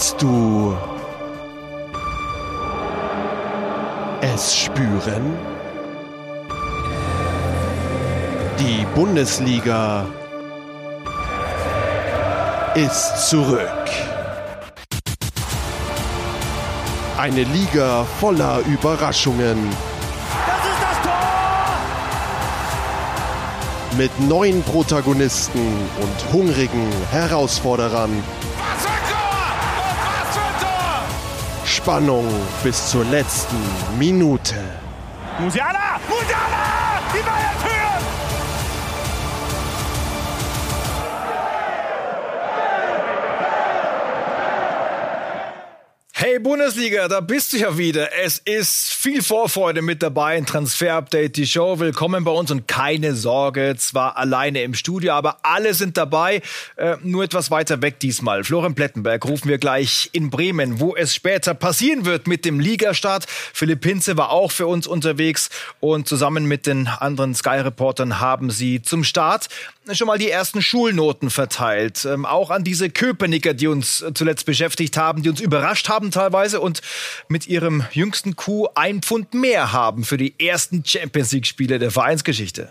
Kannst du es spüren? Die Bundesliga ist zurück. Eine Liga voller Überraschungen. Das ist das Tor! Mit neuen Protagonisten und hungrigen Herausforderern. Spannung bis zur letzten Minute. Musiala! Musiala! Die Bayern führen! Bundesliga, da bist du ja wieder. Es ist viel Vorfreude mit dabei in Transfer Update, die Show. Willkommen bei uns und keine Sorge, zwar alleine im Studio, aber alle sind dabei, äh, nur etwas weiter weg diesmal. Florian Plettenberg rufen wir gleich in Bremen, wo es später passieren wird mit dem Ligastart. Philipp Hinze war auch für uns unterwegs und zusammen mit den anderen Sky-Reportern haben sie zum Start schon mal die ersten Schulnoten verteilt. Ähm, auch an diese Köpenicker, die uns zuletzt beschäftigt haben, die uns überrascht haben teilweise und mit ihrem jüngsten Coup ein Pfund mehr haben für die ersten Champions League-Spiele der Vereinsgeschichte.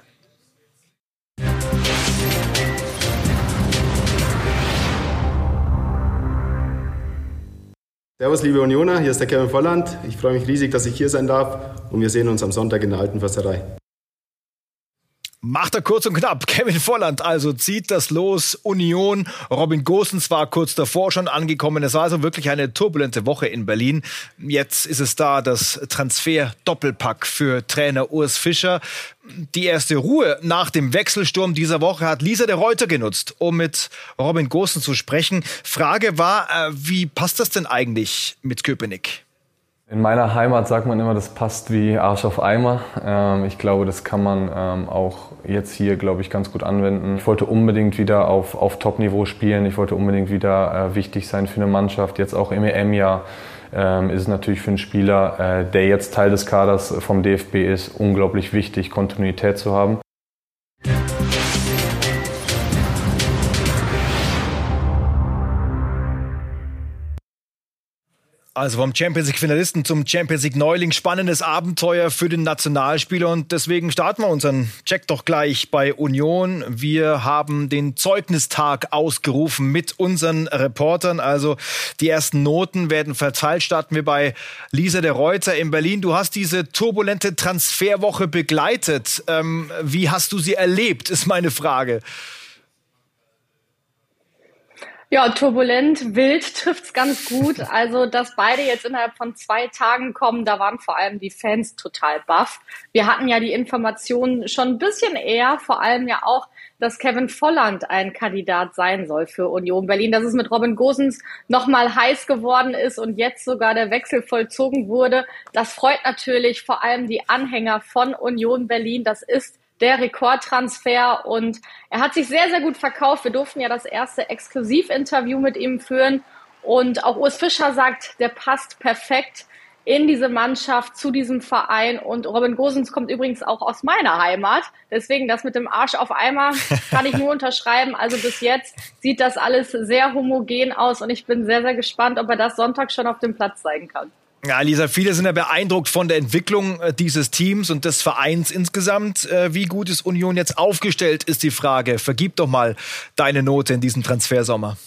Servus, liebe Unioner, hier ist der Kevin Volland. Ich freue mich riesig, dass ich hier sein darf und wir sehen uns am Sonntag in der Alten Försterei. Macht er kurz und knapp. Kevin Volland also zieht das Los. Union. Robin Gosens war kurz davor schon angekommen. Es war also wirklich eine turbulente Woche in Berlin. Jetzt ist es da das Transfer-Doppelpack für Trainer Urs Fischer. Die erste Ruhe nach dem Wechselsturm dieser Woche hat Lisa de Reuter genutzt, um mit Robin Gosens zu sprechen. Frage war, äh, wie passt das denn eigentlich mit Köpenick? In meiner Heimat sagt man immer, das passt wie Arsch auf Eimer. Ähm, ich glaube, das kann man ähm, auch jetzt hier, glaube ich, ganz gut anwenden. Ich wollte unbedingt wieder auf, auf Top-Niveau spielen. Ich wollte unbedingt wieder äh, wichtig sein für eine Mannschaft. Jetzt auch im EM-Jahr ähm, ist es natürlich für einen Spieler, äh, der jetzt Teil des Kaders vom DFB ist, unglaublich wichtig, Kontinuität zu haben. Also vom Champions League Finalisten zum Champions League Neuling. Spannendes Abenteuer für den Nationalspieler und deswegen starten wir unseren Check doch gleich bei Union. Wir haben den Zeugnistag ausgerufen mit unseren Reportern. Also die ersten Noten werden verteilt. Starten wir bei Lisa der Reuter in Berlin. Du hast diese turbulente Transferwoche begleitet. Ähm, wie hast du sie erlebt, ist meine Frage. Ja, turbulent, wild trifft's ganz gut. Also, dass beide jetzt innerhalb von zwei Tagen kommen, da waren vor allem die Fans total baff. Wir hatten ja die Informationen schon ein bisschen eher, vor allem ja auch, dass Kevin Volland ein Kandidat sein soll für Union Berlin, dass es mit Robin Gosens nochmal heiß geworden ist und jetzt sogar der Wechsel vollzogen wurde. Das freut natürlich vor allem die Anhänger von Union Berlin. Das ist der Rekordtransfer und er hat sich sehr, sehr gut verkauft. Wir durften ja das erste Exklusivinterview mit ihm führen und auch Urs Fischer sagt, der passt perfekt in diese Mannschaft, zu diesem Verein. Und Robin Gosens kommt übrigens auch aus meiner Heimat. Deswegen das mit dem Arsch auf Eimer kann ich nur unterschreiben. Also bis jetzt sieht das alles sehr homogen aus und ich bin sehr, sehr gespannt, ob er das Sonntag schon auf dem Platz zeigen kann. Ja, Lisa, viele sind ja beeindruckt von der Entwicklung äh, dieses Teams und des Vereins insgesamt. Äh, wie gut ist Union jetzt aufgestellt, ist die Frage. Vergib doch mal deine Note in diesem Transfersommer.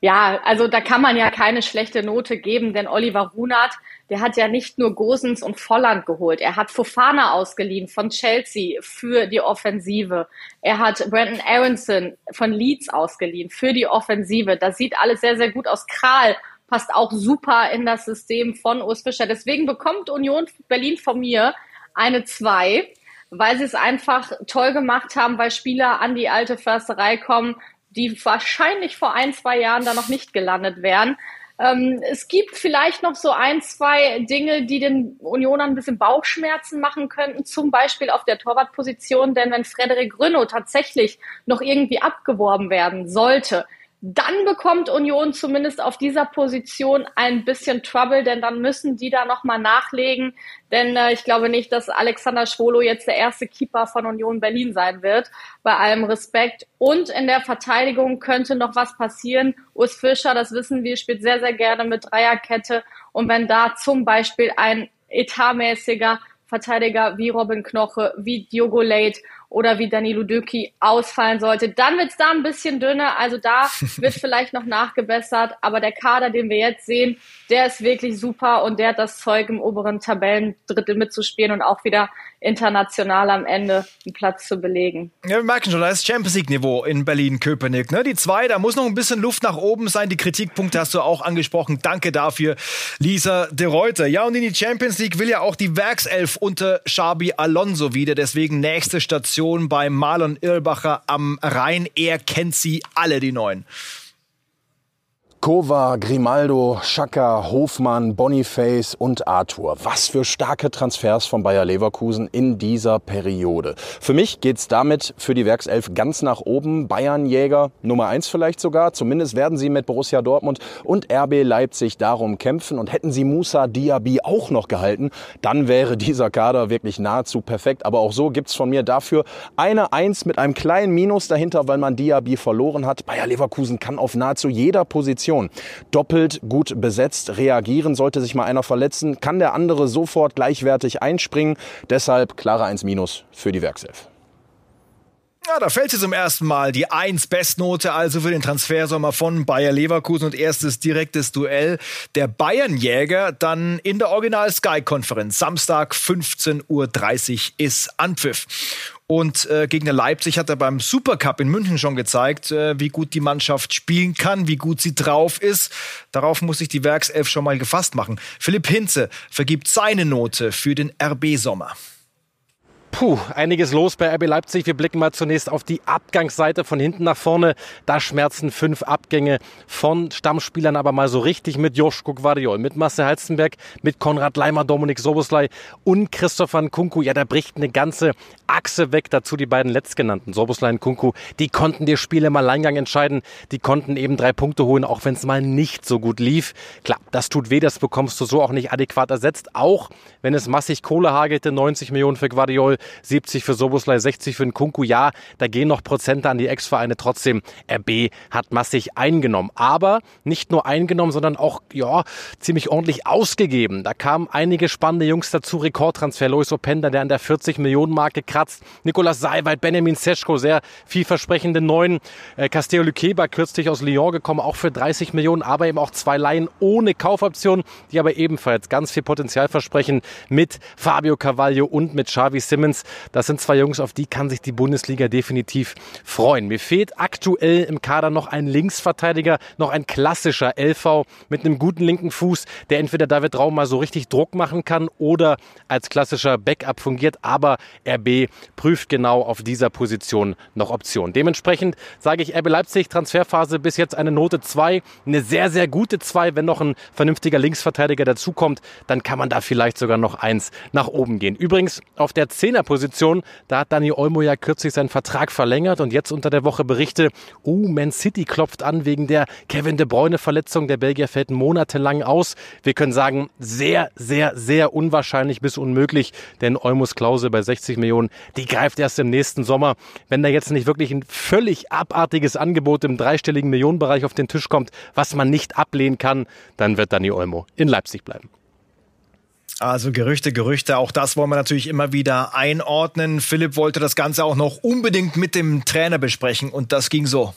Ja, also da kann man ja keine schlechte Note geben, denn Oliver Runert, der hat ja nicht nur Gosens und Volland geholt. Er hat Fofana ausgeliehen von Chelsea für die Offensive. Er hat Brandon Aronson von Leeds ausgeliehen für die Offensive. Das sieht alles sehr, sehr gut aus. Kral passt auch super in das System von Urs Fischer. Deswegen bekommt Union Berlin von mir eine 2 weil sie es einfach toll gemacht haben, weil Spieler an die alte Försterei kommen, die wahrscheinlich vor ein, zwei Jahren da noch nicht gelandet wären. Ähm, es gibt vielleicht noch so ein, zwei Dinge, die den Unionern ein bisschen Bauchschmerzen machen könnten, zum Beispiel auf der Torwartposition, denn wenn Frederik Grünow tatsächlich noch irgendwie abgeworben werden sollte, dann bekommt Union zumindest auf dieser Position ein bisschen Trouble, denn dann müssen die da nochmal nachlegen. Denn äh, ich glaube nicht, dass Alexander Schwolo jetzt der erste Keeper von Union Berlin sein wird, bei allem Respekt. Und in der Verteidigung könnte noch was passieren. Urs Fischer, das wissen wir, spielt sehr, sehr gerne mit Dreierkette. Und wenn da zum Beispiel ein etatmäßiger Verteidiger wie Robin Knoche, wie Diogo Late oder wie Danilo Döki ausfallen sollte, dann wird es da ein bisschen dünner. Also da wird vielleicht noch nachgebessert. Aber der Kader, den wir jetzt sehen, der ist wirklich super und der hat das Zeug, im oberen Tabellendrittel mitzuspielen und auch wieder international am Ende einen Platz zu belegen. Ja, wir merken schon, da ist Champions League-Niveau in Berlin-Köpenick. Ne? Die zwei, da muss noch ein bisschen Luft nach oben sein. Die Kritikpunkte hast du auch angesprochen. Danke dafür, Lisa de Reuter. Ja, und in die Champions League will ja auch die Werkself unter Xabi Alonso wieder. Deswegen nächste Station bei Marlon Irlbacher am Rhein. Er kennt sie alle, die Neuen. Kova, Grimaldo, Schaka, Hofmann, Boniface und Arthur. Was für starke Transfers von Bayer Leverkusen in dieser Periode. Für mich geht's damit für die Werkself ganz nach oben. Bayernjäger Nummer eins vielleicht sogar. Zumindest werden sie mit Borussia Dortmund und RB Leipzig darum kämpfen. Und hätten sie Musa Diaby auch noch gehalten, dann wäre dieser Kader wirklich nahezu perfekt. Aber auch so gibt's von mir dafür eine Eins mit einem kleinen Minus dahinter, weil man Diaby verloren hat. Bayer Leverkusen kann auf nahezu jeder Position Position. Doppelt gut besetzt, reagieren, sollte sich mal einer verletzen, kann der andere sofort gleichwertig einspringen. Deshalb klare 1 Minus für die Werkself. Ja, da fällt sie zum ersten Mal die 1 Bestnote also für den Transfersommer von Bayer Leverkusen und erstes direktes Duell der Bayernjäger dann in der Original Sky Konferenz. Samstag 15.30 Uhr ist Anpfiff. Und äh, gegen Leipzig hat er beim Supercup in München schon gezeigt, äh, wie gut die Mannschaft spielen kann, wie gut sie drauf ist. Darauf muss sich die Werkself schon mal gefasst machen. Philipp Hinze vergibt seine Note für den RB-Sommer. Puh, einiges los bei RB Leipzig. Wir blicken mal zunächst auf die Abgangsseite von hinten nach vorne. Da schmerzen fünf Abgänge von Stammspielern, aber mal so richtig mit Joschko Guardiol, mit Marcel Halstenberg, mit Konrad Leimer, Dominik Soboslai und Christopher Nkunku. Ja, da bricht eine ganze Achse weg. Dazu die beiden letztgenannten, Soboslai und Kunku. Die konnten die Spiele im Alleingang entscheiden. Die konnten eben drei Punkte holen, auch wenn es mal nicht so gut lief. Klar, das tut weh, das bekommst du so auch nicht adäquat ersetzt. Auch wenn es massig Kohle hagelte, 90 Millionen für Guardiol, 70 für Soboslai, 60 für den Kunku. Ja, da gehen noch Prozente an die Ex-Vereine. Trotzdem, RB hat massig eingenommen. Aber nicht nur eingenommen, sondern auch, ja, ziemlich ordentlich ausgegeben. Da kamen einige spannende Jungs dazu. Rekordtransfer, Lois Openda, der an der 40 Millionen Marke kratzt. Nikolas Seiwald, Benjamin Seschko, sehr vielversprechende Neuen. Äh, Castello Luqueba, kürzlich aus Lyon gekommen, auch für 30 Millionen, aber eben auch zwei Laien ohne Kaufoption, die aber ebenfalls ganz viel Potenzial versprechen mit Fabio Carvalho und mit Xavi Simmons. Simmons. Das sind zwei Jungs, auf die kann sich die Bundesliga definitiv freuen. Mir fehlt aktuell im Kader noch ein Linksverteidiger, noch ein klassischer LV mit einem guten linken Fuß, der entweder David Raum mal so richtig Druck machen kann oder als klassischer Backup fungiert. Aber RB prüft genau auf dieser Position noch Optionen. Dementsprechend sage ich RB Leipzig Transferphase bis jetzt eine Note 2, eine sehr, sehr gute 2. Wenn noch ein vernünftiger Linksverteidiger dazukommt, dann kann man da vielleicht sogar noch eins nach oben gehen. Übrigens auf der 10er Position. Da hat Dani Olmo ja kürzlich seinen Vertrag verlängert und jetzt unter der Woche Berichte, oh, Man City klopft an wegen der Kevin De Bruyne Verletzung. Der Belgier fällt monatelang aus. Wir können sagen, sehr, sehr, sehr unwahrscheinlich bis unmöglich, denn Olmos Klausel bei 60 Millionen, die greift erst im nächsten Sommer. Wenn da jetzt nicht wirklich ein völlig abartiges Angebot im dreistelligen Millionenbereich auf den Tisch kommt, was man nicht ablehnen kann, dann wird Dani Olmo in Leipzig bleiben. Also Gerüchte, Gerüchte, auch das wollen wir natürlich immer wieder einordnen. Philipp wollte das Ganze auch noch unbedingt mit dem Trainer besprechen und das ging so.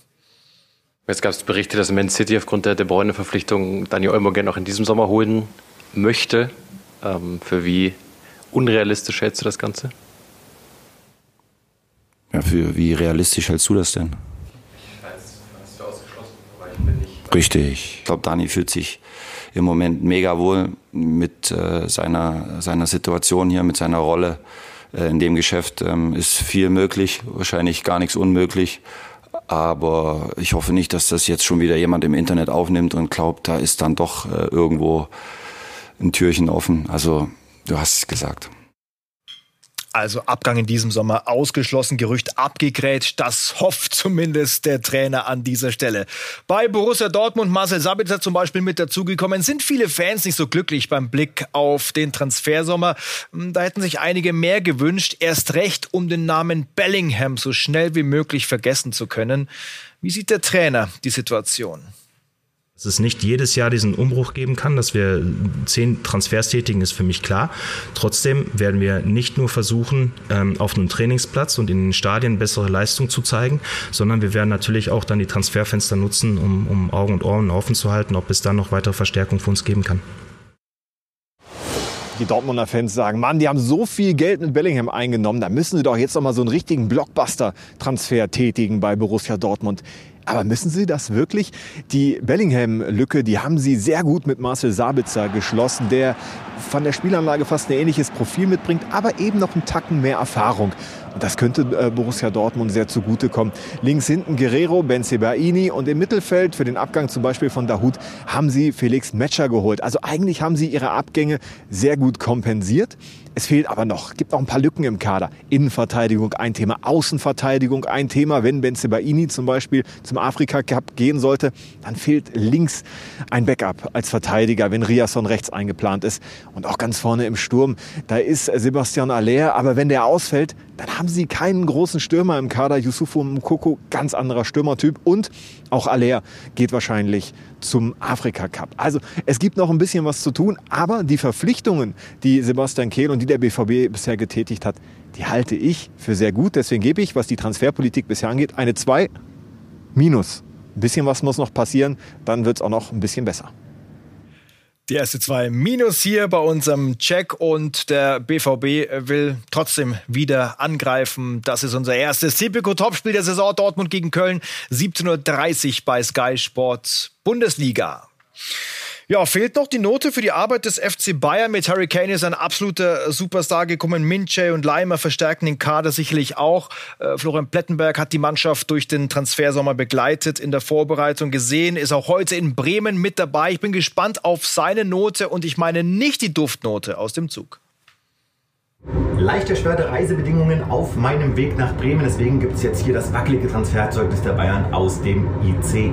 Jetzt gab es Berichte, dass Man City aufgrund der De Bruyne-Verpflichtung Daniel Olmo gerne noch in diesem Sommer holen möchte. Ähm, für wie unrealistisch hältst du das Ganze? Ja, für wie realistisch hältst du das denn? Ich halte es für ausgeschlossen, aber ich bin nicht. Richtig. Ich glaube, Dani fühlt sich im Moment mega wohl mit äh, seiner, seiner Situation hier, mit seiner Rolle äh, in dem Geschäft. Ähm, ist viel möglich, wahrscheinlich gar nichts unmöglich. Aber ich hoffe nicht, dass das jetzt schon wieder jemand im Internet aufnimmt und glaubt, da ist dann doch äh, irgendwo ein Türchen offen. Also du hast es gesagt. Also Abgang in diesem Sommer ausgeschlossen, Gerücht abgegrätscht. Das hofft zumindest der Trainer an dieser Stelle. Bei Borussia Dortmund, Marcel Sabitzer zum Beispiel mit dazugekommen, sind viele Fans nicht so glücklich beim Blick auf den Transfersommer. Hm, da hätten sich einige mehr gewünscht, erst recht, um den Namen Bellingham so schnell wie möglich vergessen zu können. Wie sieht der Trainer die Situation? Dass es nicht jedes Jahr diesen Umbruch geben kann, dass wir zehn Transfers tätigen, ist für mich klar. Trotzdem werden wir nicht nur versuchen, ähm, auf einem Trainingsplatz und in den Stadien bessere Leistung zu zeigen, sondern wir werden natürlich auch dann die Transferfenster nutzen, um, um Augen und Ohren offen zu halten, ob es dann noch weitere Verstärkung für uns geben kann die Dortmunder Fans sagen, Mann, die haben so viel Geld mit Bellingham eingenommen, da müssen sie doch jetzt noch mal so einen richtigen Blockbuster-Transfer tätigen bei Borussia Dortmund. Aber müssen Sie das wirklich? Die Bellingham-Lücke, die haben Sie sehr gut mit Marcel Sabitzer geschlossen, der von der Spielanlage fast ein ähnliches Profil mitbringt, aber eben noch einen Tacken mehr Erfahrung. Und das könnte äh, Borussia Dortmund sehr zugutekommen. Links hinten Guerrero, Benzebaini und im Mittelfeld für den Abgang zum Beispiel von Dahut haben sie Felix Metscher geholt. Also eigentlich haben sie ihre Abgänge sehr gut kompensiert. Es fehlt aber noch, gibt noch ein paar Lücken im Kader. Innenverteidigung ein Thema, Außenverteidigung ein Thema. Wenn Benzebaini zum Beispiel zum Afrika Cup gehen sollte, dann fehlt links ein Backup als Verteidiger, wenn Riasson rechts eingeplant ist. Und auch ganz vorne im Sturm, da ist Sebastian Aller, aber wenn der ausfällt, dann haben sie keinen großen Stürmer im Kader. Yusufu Mukoko, ganz anderer Stürmertyp. Und auch Aller geht wahrscheinlich zum Afrika Cup. Also es gibt noch ein bisschen was zu tun, aber die Verpflichtungen, die Sebastian Kehl und die der BVB bisher getätigt hat, die halte ich für sehr gut. Deswegen gebe ich, was die Transferpolitik bisher angeht, eine 2 minus. Ein bisschen was muss noch passieren, dann wird es auch noch ein bisschen besser. Die erste zwei Minus hier bei unserem Check und der BVB will trotzdem wieder angreifen. Das ist unser erstes Tipico Topspiel der Saison Dortmund gegen Köln. 17.30 Uhr bei Sky Sport Bundesliga. Ja, fehlt noch die Note für die Arbeit des FC Bayern. Mit Harry Kane ist ein absoluter Superstar gekommen. Minche und Leimer verstärken den Kader sicherlich auch. Äh, Florian Plettenberg hat die Mannschaft durch den Transfersommer begleitet, in der Vorbereitung gesehen, ist auch heute in Bremen mit dabei. Ich bin gespannt auf seine Note und ich meine nicht die Duftnote aus dem Zug. Leicht erschwerte Reisebedingungen auf meinem Weg nach Bremen. Deswegen gibt es jetzt hier das wackelige Transferzeugnis der Bayern aus dem ICE.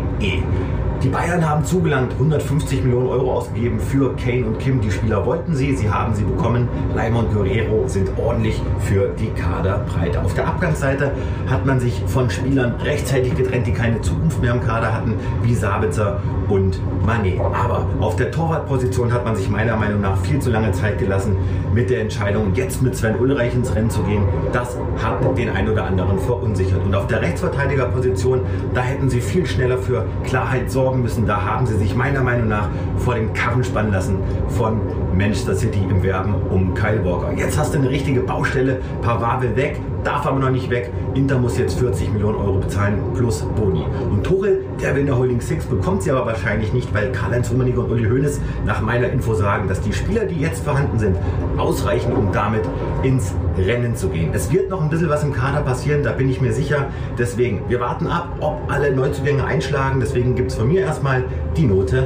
Die Bayern haben zugelangt 150 Millionen Euro ausgegeben für Kane und Kim. Die Spieler wollten sie, sie haben sie bekommen. Leimer und Guerrero sind ordentlich für die Kaderbreite. Auf der Abgangsseite hat man sich von Spielern rechtzeitig getrennt, die keine Zukunft mehr im Kader hatten, wie Sabitzer und Mané. Aber auf der Torwartposition hat man sich meiner Meinung nach viel zu lange Zeit gelassen mit der Entscheidung, jetzt mit Sven Ulreich ins Rennen zu gehen. Das hat den einen oder anderen verunsichert. Und auf der Rechtsverteidigerposition, da hätten sie viel schneller für Klarheit sorgen sorgen müssen. Da haben sie sich meiner Meinung nach vor den Karren spannen lassen von Manchester City im Werben um Kyle Walker. Jetzt hast du eine richtige Baustelle. Pavard will weg, darf aber noch nicht weg. Inter muss jetzt 40 Millionen Euro bezahlen plus Boni. Und Tuchel, der will eine Holding Six, bekommt sie aber wahrscheinlich nicht, weil Karl-Heinz Rummenigge und Uli Hoeneß nach meiner Info sagen, dass die Spieler, die jetzt vorhanden sind, ausreichen, um damit ins Rennen zu gehen. Es wird noch ein bisschen was im Kader passieren, da bin ich mir sicher. Deswegen, wir warten ab, ob alle Neuzugänge einschlagen. Deswegen gibt es von mir erstmal die Note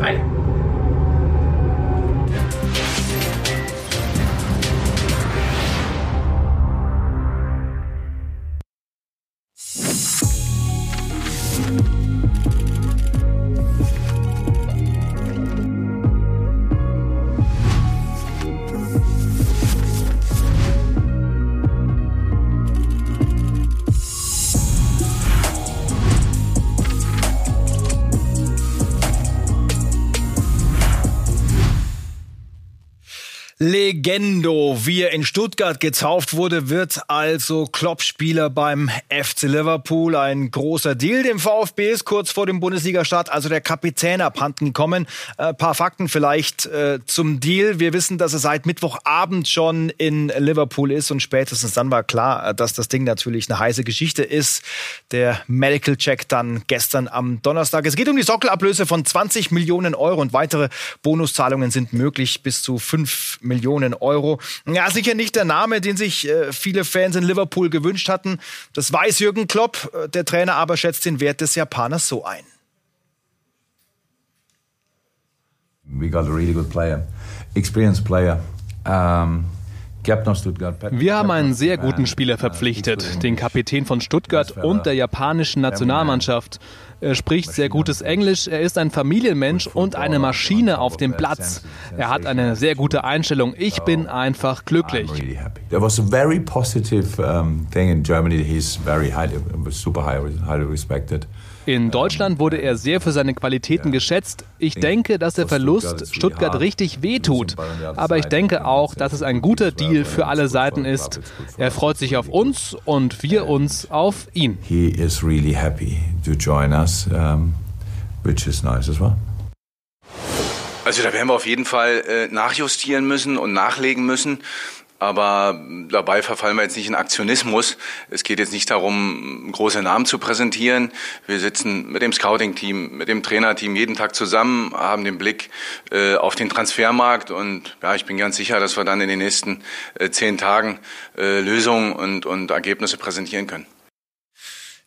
3. Legendo, wie er in Stuttgart getauft wurde, wird also Klopp-Spieler beim FC Liverpool. Ein großer Deal. Dem VfB ist kurz vor dem Bundesliga-Start also der Kapitän abhanden gekommen. Ein äh, paar Fakten vielleicht äh, zum Deal. Wir wissen, dass er seit Mittwochabend schon in Liverpool ist und spätestens dann war klar, äh, dass das Ding natürlich eine heiße Geschichte ist. Der Medical Check dann gestern am Donnerstag. Es geht um die Sockelablöse von 20 Millionen Euro und weitere Bonuszahlungen sind möglich bis zu 5 Millionen Millionen Euro. Ja, sicher nicht der Name, den sich äh, viele Fans in Liverpool gewünscht hatten. Das weiß Jürgen Klopp. Äh, der Trainer aber schätzt den Wert des Japaners so ein. We got a really good player, experienced player. Um Wir haben einen sehr guten Spieler verpflichtet, den Kapitän von Stuttgart und der japanischen Nationalmannschaft. Er spricht sehr gutes Englisch, er ist ein Familienmensch und eine Maschine auf dem Platz. Er hat eine sehr gute Einstellung. Ich bin einfach glücklich. There was a very positive thing in Germany. He's very highly, super highly respected. In Deutschland wurde er sehr für seine Qualitäten geschätzt. Ich denke, dass der Verlust Stuttgart richtig wehtut. Aber ich denke auch, dass es ein guter Deal für alle Seiten ist. Er freut sich auf uns und wir uns auf ihn. He is really happy to join us, um, which is nice as well. Also da werden wir auf jeden Fall äh, nachjustieren müssen und nachlegen müssen. Aber dabei verfallen wir jetzt nicht in Aktionismus. Es geht jetzt nicht darum, große Namen zu präsentieren. Wir sitzen mit dem Scouting-Team, mit dem Trainerteam jeden Tag zusammen, haben den Blick äh, auf den Transfermarkt und ja, ich bin ganz sicher, dass wir dann in den nächsten äh, zehn Tagen äh, Lösungen und, und Ergebnisse präsentieren können.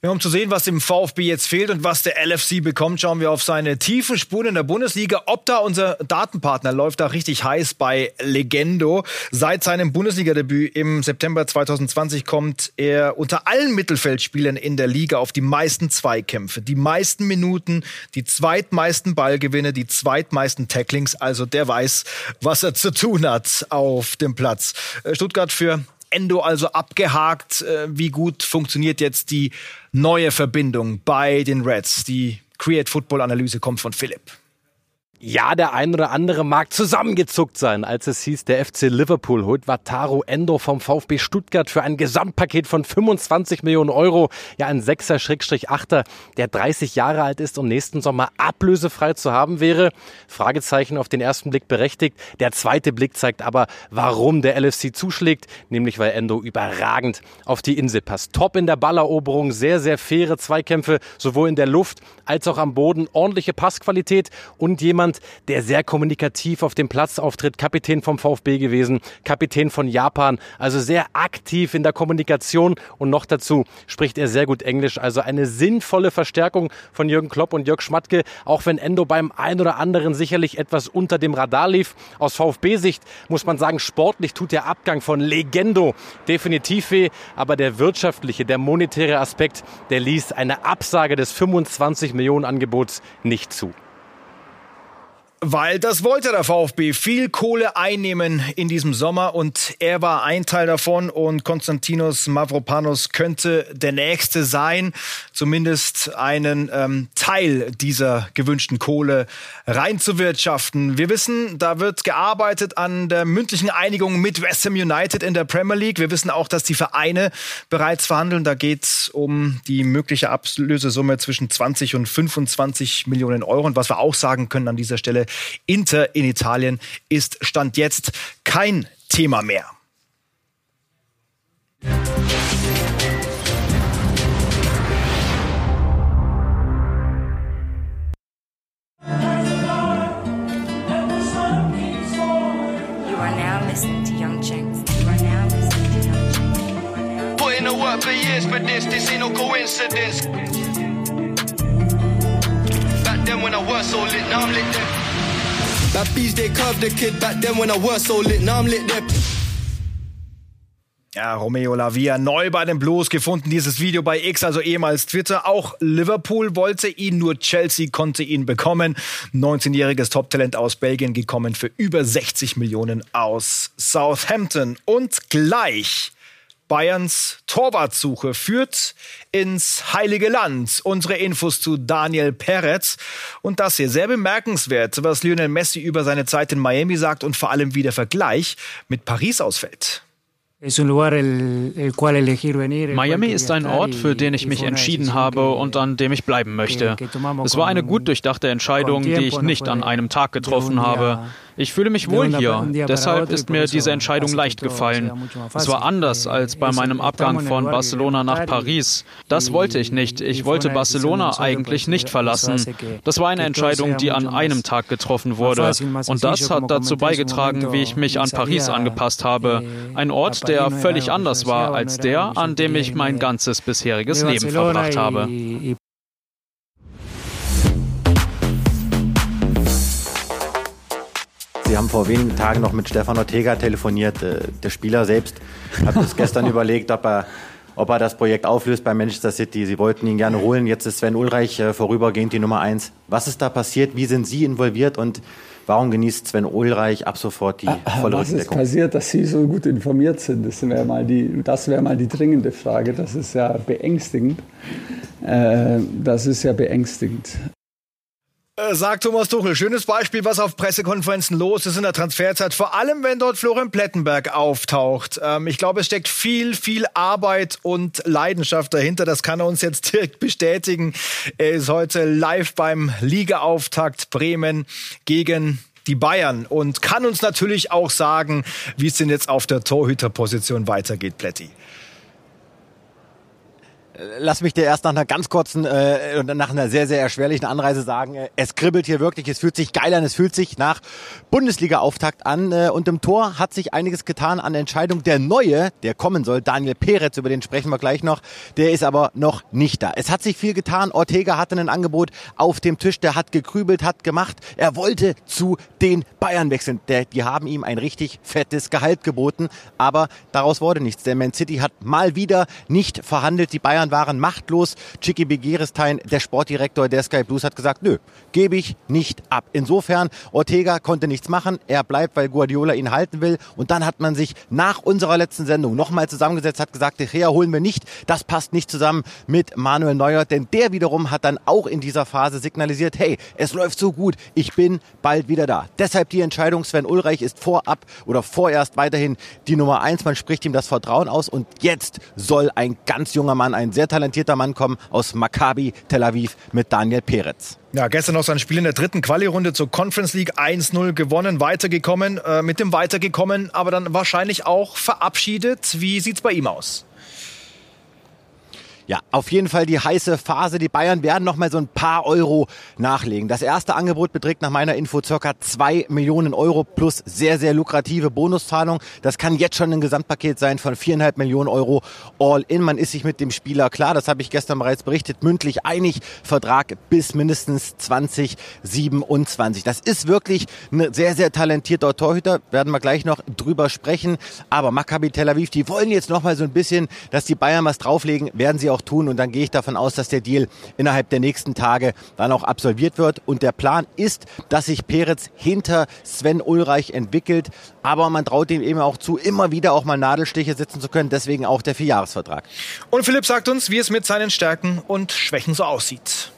Ja, um zu sehen, was dem VfB jetzt fehlt und was der LFC bekommt, schauen wir auf seine tiefen Spuren in der Bundesliga. Ob da unser Datenpartner läuft da richtig heiß bei Legendo. Seit seinem Bundesliga-Debüt im September 2020 kommt er unter allen Mittelfeldspielern in der Liga auf die meisten Zweikämpfe, die meisten Minuten, die zweitmeisten Ballgewinne, die zweitmeisten Tacklings. Also der weiß, was er zu tun hat auf dem Platz. Stuttgart für Endo also abgehakt. Äh, wie gut funktioniert jetzt die neue Verbindung bei den Reds? Die Create Football Analyse kommt von Philipp. Ja, der ein oder andere mag zusammengezuckt sein, als es hieß, der FC Liverpool holt Wataru Endo vom VfB Stuttgart für ein Gesamtpaket von 25 Millionen Euro. Ja, ein Sechser Schrägstrich Achter, der 30 Jahre alt ist und nächsten Sommer ablösefrei zu haben wäre. Fragezeichen auf den ersten Blick berechtigt. Der zweite Blick zeigt aber, warum der LFC zuschlägt, nämlich weil Endo überragend auf die Insel passt. Top in der Balleroberung, sehr, sehr faire Zweikämpfe, sowohl in der Luft als auch am Boden, ordentliche Passqualität und jemand, jemand, der sehr kommunikativ auf dem Platz auftritt, Kapitän vom VfB gewesen, Kapitän von Japan, also sehr aktiv in der Kommunikation und noch dazu spricht er sehr gut Englisch, also eine sinnvolle Verstärkung von Jürgen Klopp und Jörg Schmatke, auch wenn Endo beim ein oder anderen sicherlich etwas unter dem Radar lief. Aus VfB-Sicht muss man sagen, sportlich tut der Abgang von Legendo definitiv weh, aber der wirtschaftliche, der monetäre Aspekt, der ließ eine Absage des 25 Millionen Angebots nicht zu. Weil das wollte der VfB. Viel Kohle einnehmen in diesem Sommer und er war ein Teil davon und Konstantinos Mavropanos könnte der Nächste sein, zumindest einen ähm, Teil dieser gewünschten Kohle reinzuwirtschaften. Wir wissen, da wird gearbeitet an der mündlichen Einigung mit West Ham United in der Premier League. Wir wissen auch, dass die Vereine bereits verhandeln. Da geht es um die mögliche Ablösesumme zwischen 20 und 25 Millionen Euro. Und was wir auch sagen können an dieser Stelle, Inter in Italien ist Stand jetzt kein Thema mehr. You are now listening to Young Jenks. You are now listening to Young Jenks. Put in the work for this, this ain't no coincidence. Back then when I was so lit, now I'm lit there. That bees they curved the kid back then when I was so lit, now I'm lit there. Ja, Romeo Lavia neu bei den Blues gefunden. Dieses Video bei X, also ehemals Twitter. Auch Liverpool wollte ihn, nur Chelsea konnte ihn bekommen. 19-jähriges Top-Talent aus Belgien gekommen für über 60 Millionen aus Southampton. Und gleich Bayerns Torwartsuche führt ins Heilige Land. Unsere Infos zu Daniel Peretz. Und das hier sehr bemerkenswert, was Lionel Messi über seine Zeit in Miami sagt und vor allem wie der Vergleich mit Paris ausfällt. Miami ist ein Ort, für den ich mich entschieden habe und an dem ich bleiben möchte. Es war eine gut durchdachte Entscheidung, die ich nicht an einem Tag getroffen habe. Ich fühle mich wohl hier. Deshalb ist mir diese Entscheidung leicht gefallen. Es war anders als bei meinem Abgang von Barcelona nach Paris. Das wollte ich nicht. Ich wollte Barcelona eigentlich nicht verlassen. Das war eine Entscheidung, die an einem Tag getroffen wurde. Und das hat dazu beigetragen, wie ich mich an Paris angepasst habe. Ein Ort, der völlig anders war als der, an dem ich mein ganzes bisheriges Leben verbracht habe. Sie haben vor wenigen Tagen noch mit Stefan Ortega telefoniert. Äh, der Spieler selbst hat uns gestern überlegt, ob er ob er das Projekt auflöst bei Manchester City. Sie wollten ihn gerne holen. Jetzt ist Sven Ulreich äh, vorübergehend die Nummer eins. Was ist da passiert? Wie sind Sie involviert und warum genießt Sven Ulreich ab sofort die ah, volle Was ist Rückendeckung? passiert, dass Sie so gut informiert sind? Das wäre mal, die, das wäre mal die dringende Frage. Das ist ja beängstigend. Äh, das ist ja beängstigend. Äh, Sagt Thomas Tuchel, schönes Beispiel, was auf Pressekonferenzen los ist in der Transferzeit, vor allem wenn dort Florian Plettenberg auftaucht. Ähm, ich glaube, es steckt viel, viel Arbeit und Leidenschaft dahinter. Das kann er uns jetzt direkt bestätigen. Er ist heute live beim Ligaauftakt Bremen gegen die Bayern und kann uns natürlich auch sagen, wie es denn jetzt auf der Torhüterposition weitergeht, Pletti. Lass mich dir erst nach einer ganz kurzen äh, und nach einer sehr, sehr erschwerlichen Anreise sagen, äh, es kribbelt hier wirklich, es fühlt sich geil an, es fühlt sich nach Bundesliga-Auftakt an äh, und im Tor hat sich einiges getan an Entscheidung. Der Neue, der kommen soll, Daniel Peretz, über den sprechen wir gleich noch, der ist aber noch nicht da. Es hat sich viel getan, Ortega hatte ein Angebot auf dem Tisch, der hat gekrübelt, hat gemacht, er wollte zu den Bayern wechseln. Der, die haben ihm ein richtig fettes Gehalt geboten, aber daraus wurde nichts. Der Man City hat mal wieder nicht verhandelt, die Bayern waren machtlos. Chicky Begiristain, der Sportdirektor der Sky Blues, hat gesagt, nö, gebe ich nicht ab. Insofern, Ortega konnte nichts machen. Er bleibt, weil Guardiola ihn halten will. Und dann hat man sich nach unserer letzten Sendung nochmal zusammengesetzt, hat gesagt, De Gea holen wir nicht. Das passt nicht zusammen mit Manuel Neuer, denn der wiederum hat dann auch in dieser Phase signalisiert, hey, es läuft so gut, ich bin bald wieder da. Deshalb die Entscheidung, Sven Ulreich ist vorab oder vorerst weiterhin die Nummer eins. Man spricht ihm das Vertrauen aus und jetzt soll ein ganz junger Mann, ein sehr talentierter Mann kommen aus Maccabi Tel Aviv mit Daniel Peretz. Ja, gestern noch sein Spiel in der dritten Quali-Runde zur Conference League 1-0 gewonnen, weitergekommen, äh, mit dem weitergekommen, aber dann wahrscheinlich auch verabschiedet. Wie sieht's bei ihm aus? Ja, auf jeden Fall die heiße Phase. Die Bayern werden noch mal so ein paar Euro nachlegen. Das erste Angebot beträgt nach meiner Info circa zwei Millionen Euro plus sehr, sehr lukrative Bonuszahlung. Das kann jetzt schon ein Gesamtpaket sein von viereinhalb Millionen Euro all in. Man ist sich mit dem Spieler klar, das habe ich gestern bereits berichtet, mündlich einig. Vertrag bis mindestens 2027. Das ist wirklich ein sehr, sehr talentierter Torhüter. Werden wir gleich noch drüber sprechen. Aber Maccabi Tel Aviv, die wollen jetzt noch mal so ein bisschen, dass die Bayern was drauflegen, werden sie auch tun. Und dann gehe ich davon aus, dass der Deal innerhalb der nächsten Tage dann auch absolviert wird. Und der Plan ist, dass sich Peretz hinter Sven Ulreich entwickelt. Aber man traut ihm eben auch zu, immer wieder auch mal Nadelstiche setzen zu können. Deswegen auch der Vierjahresvertrag. Und Philipp sagt uns, wie es mit seinen Stärken und Schwächen so aussieht.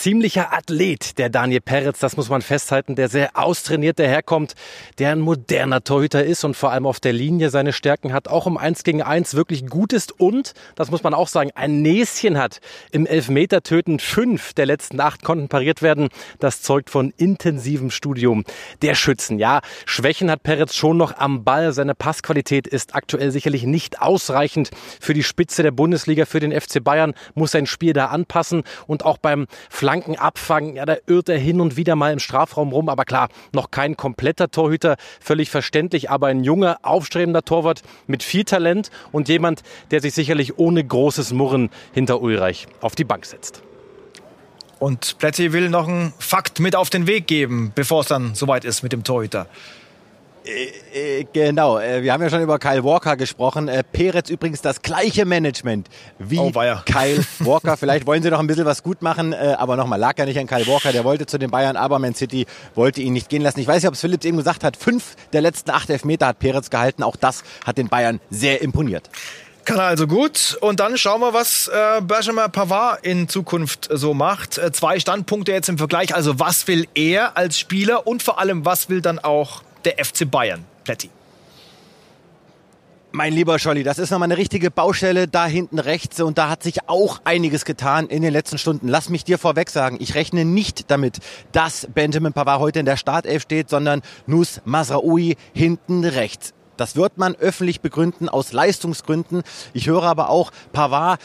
Ziemlicher Athlet, der Daniel Peretz, das muss man festhalten, der sehr austrainiert daherkommt, der ein moderner Torhüter ist und vor allem auf der Linie seine Stärken hat, auch um eins gegen eins wirklich gut ist und, das muss man auch sagen, ein Näschen hat. Im Elfmetertöten fünf der letzten acht konnten pariert werden. Das zeugt von intensivem Studium der Schützen. Ja, Schwächen hat Peretz schon noch am Ball. Seine Passqualität ist aktuell sicherlich nicht ausreichend für die Spitze der Bundesliga, für den FC Bayern, muss sein Spiel da anpassen und auch beim Flanken abfangen. Ja, da irrt er hin und wieder mal im Strafraum rum. Aber klar, noch kein kompletter Torhüter, völlig verständlich. Aber ein junger, aufstrebender Torwart mit viel Talent und jemand, der sich sicherlich ohne großes Murren hinter Ulreich auf die Bank setzt. Und Plätti will noch einen Fakt mit auf den Weg geben, bevor es dann soweit ist mit dem Torhüter. Äh, genau, äh, wir haben ja schon über Kyle Walker gesprochen. Äh, Peretz übrigens das gleiche Management wie Oh, Kyle Walker. Vielleicht wollen sie noch ein bisschen was gut machen, äh, aber nochmal, lag ja nicht an Kyle Walker. Der wollte zu den Bayern, aber Man City wollte ihn nicht gehen lassen. Ich weiß nicht, ob es Philipps eben gesagt hat. Fünf der letzten acht Elfmeter hat Peretz gehalten. Auch das hat den Bayern sehr imponiert. Kann er also gut. Und dann schauen wir, was äh, Benjamin Pavard in Zukunft so macht. Äh, zwei Standpunkte jetzt im Vergleich. Also was will er als Spieler und vor allem, was will dann auch der FC Bayern? Plätti. Mein lieber Scholli, das ist nochmal eine richtige Baustelle da hinten rechts und da hat sich auch einiges getan in den letzten Stunden. Lass mich dir vorweg sagen, ich rechne nicht damit, dass Benjamin Pavard heute in der Startelf steht, sondern Nus Masraoui hinten rechts. Das wird man öffentlich begründen aus Leistungsgründen. Ich höre aber auch, Pavard,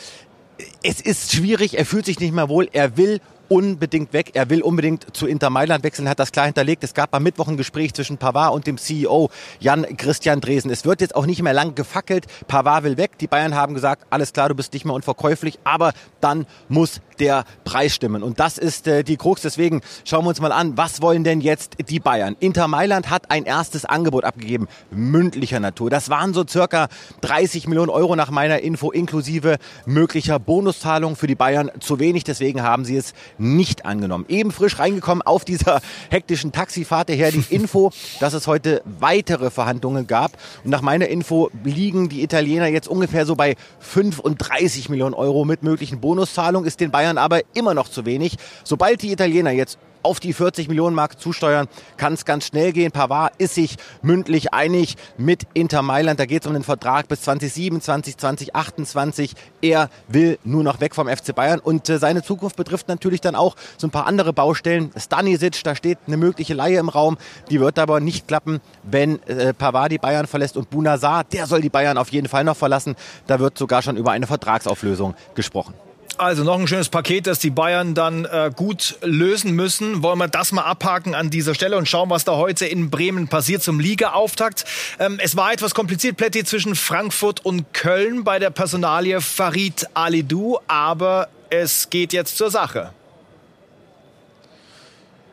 es ist schwierig, er fühlt sich nicht mehr wohl, er will unbedingt weg. Er will unbedingt zu Inter Mailand wechseln, hat das klar hinterlegt. Es gab am Mittwoch ein Gespräch zwischen Pavard und dem CEO Jan Christian Dresen. Es wird jetzt auch nicht mehr lang gefackelt. Pavard will weg. Die Bayern haben gesagt, alles klar, du bist nicht mehr unverkäuflich, aber dann muss der Preis stimmen. Und das ist äh, die Krux. Deswegen schauen wir uns mal an, was wollen denn jetzt die Bayern? Inter Mailand hat ein erstes Angebot abgegeben, mündlicher Natur. Das waren so circa 30 Millionen Euro nach meiner Info, inklusive möglicher Bonuszahlung für die Bayern. Zu wenig, deswegen haben sie es nicht angenommen. Eben frisch reingekommen auf dieser hektischen Taxifahrt her die Info, dass es heute weitere Verhandlungen gab. Und nach meiner Info liegen die Italiener jetzt ungefähr so bei 35 Millionen Euro mit möglichen Bonuszahlungen. Ist den Bayern aber immer noch zu wenig. Sobald die Italiener jetzt auf die 40 Millionen Mark zusteuern, kann es ganz schnell gehen. Pavard ist sich mündlich einig mit Inter Mailand. Da geht es um den Vertrag bis 2027, 2028. Er will nur noch weg vom FC Bayern und äh, seine Zukunft betrifft natürlich dann auch so ein paar andere Baustellen. Stanisic, da steht eine mögliche Laie im Raum. Die wird aber nicht klappen, wenn äh, Pavard die Bayern verlässt und Bunazar, der soll die Bayern auf jeden Fall noch verlassen. Da wird sogar schon über eine Vertragsauflösung gesprochen. Also noch ein schönes Paket, das die Bayern dann äh, gut lösen müssen. Wollen wir das mal abhaken an dieser Stelle und schauen, was da heute in Bremen passiert zum Ligaauftakt. Ähm, es war etwas kompliziert, Plätti, zwischen Frankfurt und Köln bei der Personalie Farid Alidou, aber es geht jetzt zur Sache.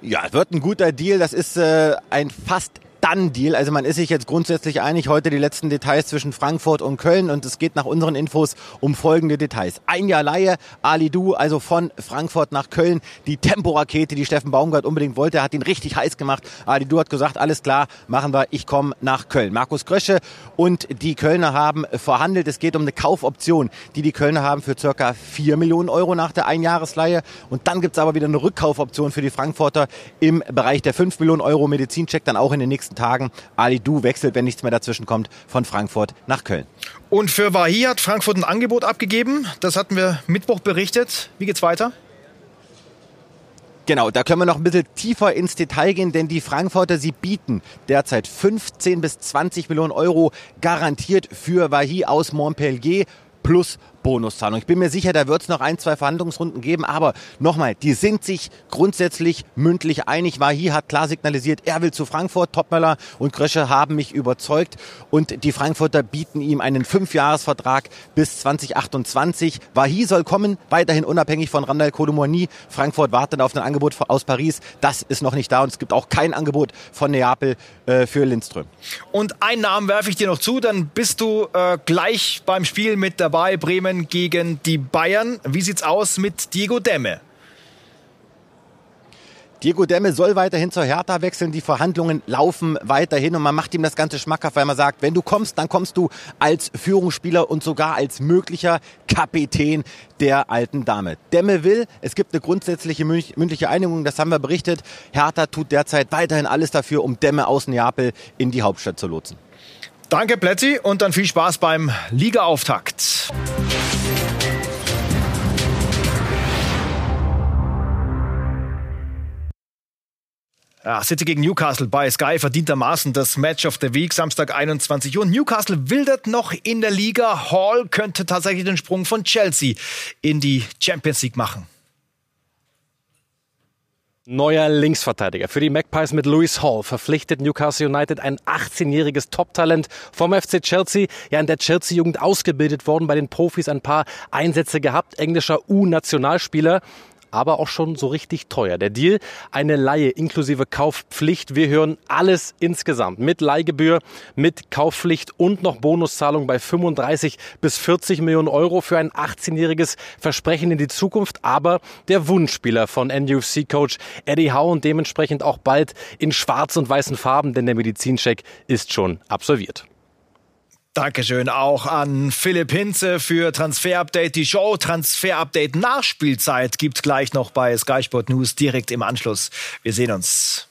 Ja, wird ein guter Deal. Das ist äh, ein fast Done-Deal. Also man ist sich jetzt grundsätzlich einig, heute die letzten Details zwischen Frankfurt und Köln und es geht nach unseren Infos um folgende Details. Ein Jahr Laie, Ali Du, also von Frankfurt nach Köln, die Temporakete, die Steffen Baumgart unbedingt wollte, hat ihn richtig heiß gemacht. Ali Du hat gesagt, alles klar, machen wir, ich komme nach Köln. Markus Krösche und die Kölner haben verhandelt. Es geht um eine Kaufoption, die die Kölner haben für circa 4 Millionen Euro nach der Einjahresleihe. Und dann gibt's aber wieder eine Rückkaufoption für die Frankfurter im Bereich der 5 Millionen Euro Medizincheck dann auch in den nächsten nächsten Tagen. Ali Du wechselt, wenn nichts mehr dazwischen kommt, von Frankfurt nach Köln. Und für Wahi hat Frankfurt ein Angebot abgegeben. Das hatten wir Mittwoch berichtet. Wie geht's weiter? Genau, da können wir noch ein bisschen tiefer ins Detail gehen, denn die Frankfurter, sie bieten derzeit 15 bis 20 Millionen Euro garantiert für Wahi aus Montpellier plus Bonuszahlung. Ich bin mir sicher, da wird es noch ein, zwei Verhandlungsrunden geben, aber nochmal, die sind sich grundsätzlich mündlich einig. Wahi hat klar signalisiert, er will zu Frankfurt. Topmöller und Krösche haben mich überzeugt und die Frankfurter bieten ihm einen Fünfjahresvertrag bis 2028. Wahi soll kommen, weiterhin unabhängig von Randall Colomoni. Frankfurt wartet auf ein Angebot aus Paris. Das ist noch nicht da und es gibt auch kein Angebot von Neapel äh, für Lindström. Und einen Namen werfe ich dir noch zu, dann bist du äh, gleich beim Spiel mit dabei. Bremen Bremen gegen die Bayern. Wie sieht's aus mit Diego Demme? Diego Demme soll weiterhin zur Hertha wechseln. Die Verhandlungen laufen weiterhin und man macht ihm das Ganze schmackhaft, weil man sagt, wenn du kommst, dann kommst du als Führungsspieler und sogar als möglicher Kapitän der alten Dame. Demme will, es gibt eine grundsätzliche mündliche Einigung, das haben wir berichtet. Hertha tut derzeit weiterhin alles dafür, um Demme aus Neapel in die Hauptstadt zu lotsen. Danke, Plätzi, und dann viel Spaß beim Ligaauftakt. Ja, City gegen Newcastle bei Sky verdientermaßen das Match of the Week, Samstag 21 Uhr. Newcastle wildert noch in der Liga. Hall könnte tatsächlich den Sprung von Chelsea in die Champions League machen. Neuer Linksverteidiger. Für die Magpies mit Louis Hall verpflichtet Newcastle United ein 18-jähriges Top-Talent vom FC Chelsea. Ja, in der Chelsea-Jugend ausgebildet worden, bei den Profis ein paar Einsätze gehabt, englischer U-Nationalspieler aber auch schon so richtig teuer. Der Deal, eine Laie inklusive Kaufpflicht. Wir hören alles insgesamt mit Leihgebühr, mit Kaufpflicht und noch Bonuszahlung bei 35 bis 40 Millionen Euro für ein 18-jähriges Versprechen in die Zukunft. Aber der Wunschspieler von NUFC-Coach Eddie Howe und dementsprechend auch bald in schwarz und weißen Farben, denn der Medizincheck ist schon absolviert. Dankeschön auch an Philipp Hinze für Transfer Update. Die Show Transfer Update Nachspielzeit gibt gleich noch bei Sky Sport News direkt im Anschluss. Wir sehen uns.